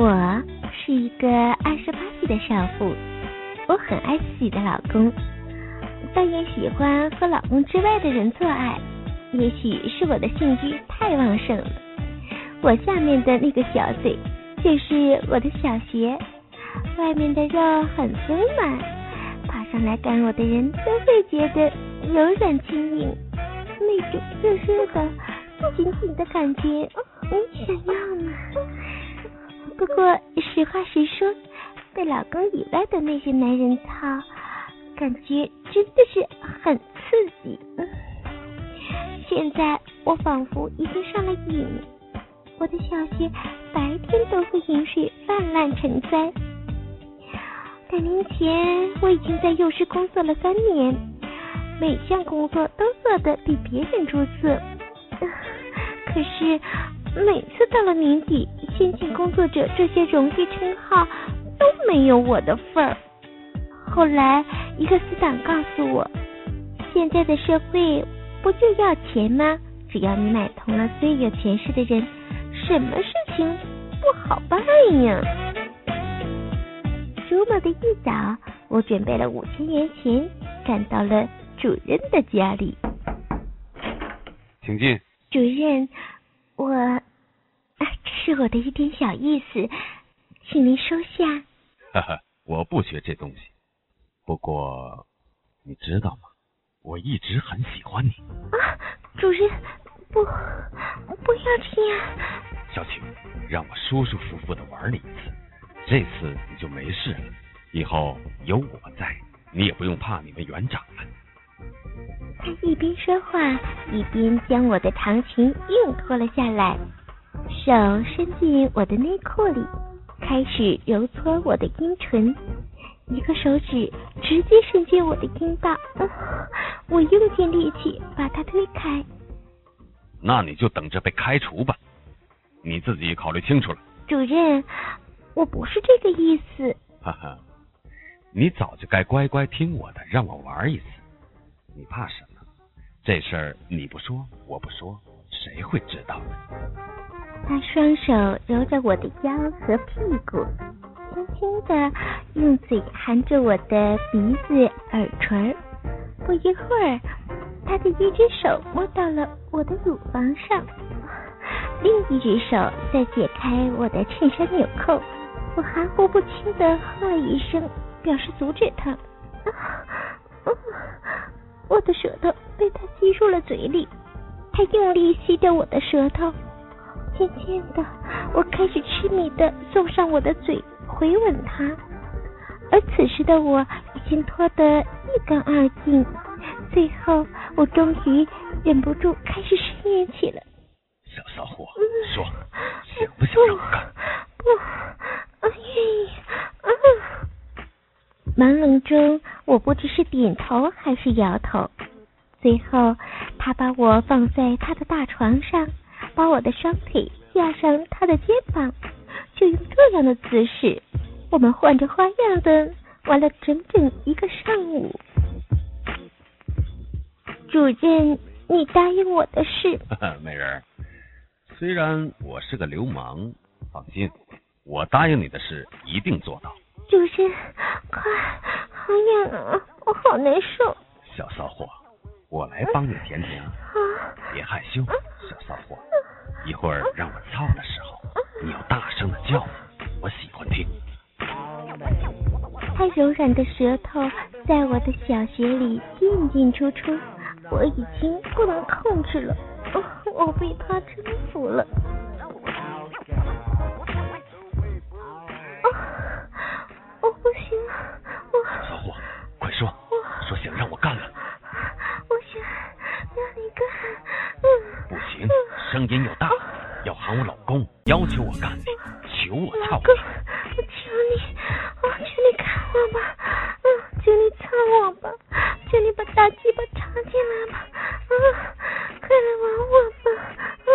我是一个二十八岁的少妇，我很爱自己的老公，但也喜欢和老公之外的人做爱。也许是我的性欲太旺盛了，我下面的那个小嘴就是我的小穴，外面的肉很丰满，爬上来干我的人都会觉得柔软轻盈，那种热热的、紧紧的感觉，你想要吗？不过实话实说，被老公以外的那些男人操，感觉真的是很刺激。现在我仿佛已经上了瘾，我的小穴白天都会饮水泛滥成灾。两年前我已经在幼师工作了三年，每项工作都做得比别人出色。可是每次到了年底，先进工作者这些荣誉称号都没有我的份儿。后来一个死党告诉我，现在的社会。不就要钱吗？只要你买通了最有权势的人，什么事情不好办呀？周末的一早，我准备了五千元钱，赶到了主任的家里。请进。主任，我这是我的一点小意思，请您收下。哈哈，我不学这东西。不过，你知道吗？我一直很喜欢你啊，主任，不，不要这样。小青，让我舒舒服服的玩你一次，这次你就没事了。以后有我在，你也不用怕你们园长了。他一边说话，一边将我的长裙硬脱了下来，手伸进我的内裤里，开始揉搓我的阴唇。一个手指直接伸进我的阴道，我用尽力气把他推开。那你就等着被开除吧，你自己考虑清楚了。主任，我不是这个意思。哈哈，你早就该乖乖听我的，让我玩一次。你怕什么？这事儿你不说，我不说，谁会知道呢？他双手揉着我的腰和屁股。轻轻的用嘴含着我的鼻子、耳垂，不一会儿，他的一只手摸到了我的乳房上，另一只手在解开我的衬衫纽扣。我含糊不清的哼了一声，表示阻止他。我的舌头被他吸入了嘴里，他用力吸掉我的舌头。渐渐的，我开始痴迷的送上我的嘴。回吻他，而此时的我已经脱得一干二净。最后，我终于忍不住开始呻吟起了。小骚货，说，想不想让我干？不，我愿意。啊朦胧中，我不知是点头还是摇头。最后，他把我放在他的大床上，把我的双腿架上他的肩膀。就用这样的姿势，我们换着花样的玩了整整一个上午。主任，你答应我的事。美人，虽然我是个流氓，放心，我答应你的事一定做到。主任，快，啊，我好难受。小骚货，我来帮你舔舔啊，别害羞，小骚货。一会儿让我操的时候，你要大声的叫，我喜欢听。他柔软的舌头在我的小穴里进进出出，我已经不能控制了，我被他征服了。声音又大。要喊我老公，要求我干你，求我操你！我求你，我求你看我吧，嗯，求你操我吧，求你把大鸡巴插进来吧，嗯，快来玩我吧，嗯。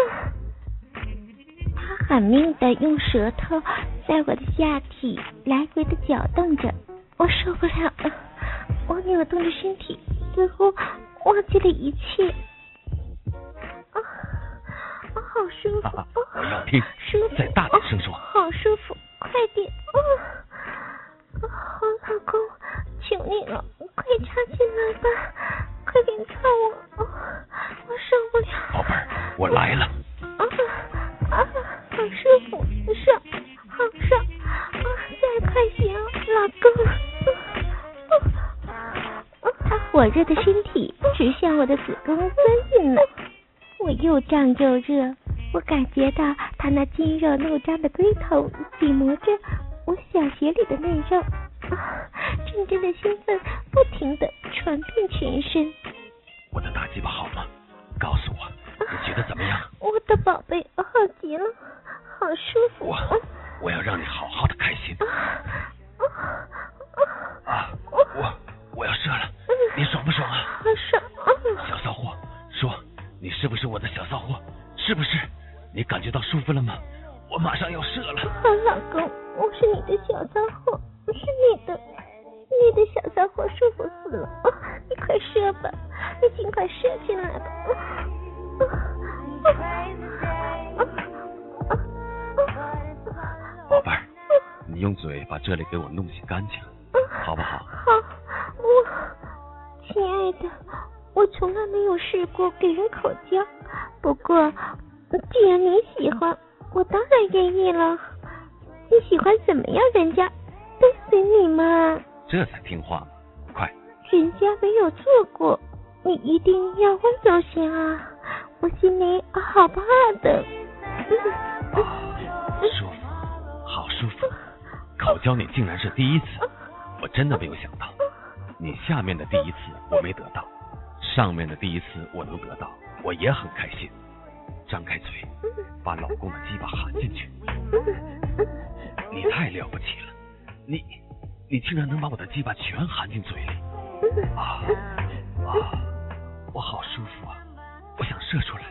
他狠命的用舌头在我的下体来回的搅动着，我受不了了，我扭动着身体，似乎忘记了一切。快插进来吧快点操我我受不了。宝贝儿我来了。啊啊好舒服爽好爽啊再快点老公他火热的身体直向我的子宫钻进来。我又胀又热我感觉到他那肌肉怒张的龟头紧磨着我小鞋里的内肉。阵阵的兴奋不停的传遍全身。我的大鸡巴好吗？告诉我，你觉得怎么样？我的宝贝，好极了，好舒服。我我要让你好好的开心。啊，啊我我要射了，你爽不爽啊？爽。啊小骚货，说你是不是我的小骚货？是不是？你感觉到舒服了吗？我马上要射了。老公，我是你的小骚货，吧，你尽快射进来吧。宝贝儿，你用嘴把这里给我弄洗干净，好不好？好，我亲爱的，我从来没有试过给人口交，不过既然你喜欢，我当然愿意了。你喜欢怎么样？人家都随你嘛。这才听话！人家没有做过，你一定要温柔些啊。我心里好怕的。舒服，好舒服。口交你竟然是第一次，我真的没有想到。你下面的第一次我没得到，上面的第一次我能得到，我也很开心。张开嘴，把老公的鸡巴含进去。你太了不起了，你你竟然能把我的鸡巴全含进嘴里。啊啊，我好舒服啊！我想射出来，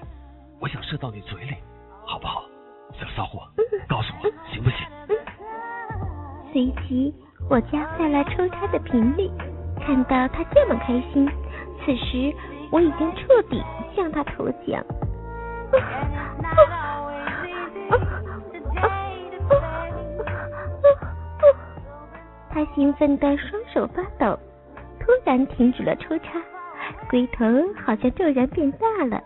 我想射到你嘴里，好不好？小骚货，告诉我行不行？随即我加快了抽插的频率，看到他这么开心，此时我已经彻底向他投降。他兴奋的双手发抖，突然停止了抽插，龟头好像骤然变大了，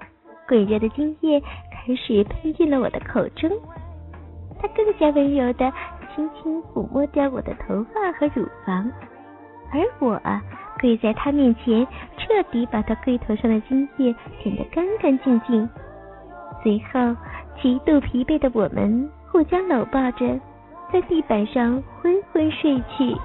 滚热的精液开始喷进了我的口中。他更加温柔的轻轻抚摸着我的头发和乳房，而我跪在他面前，彻底把他龟头上的精液舔得干干净净。随后，极度疲惫的我们互相搂抱着，在地板上昏昏睡去。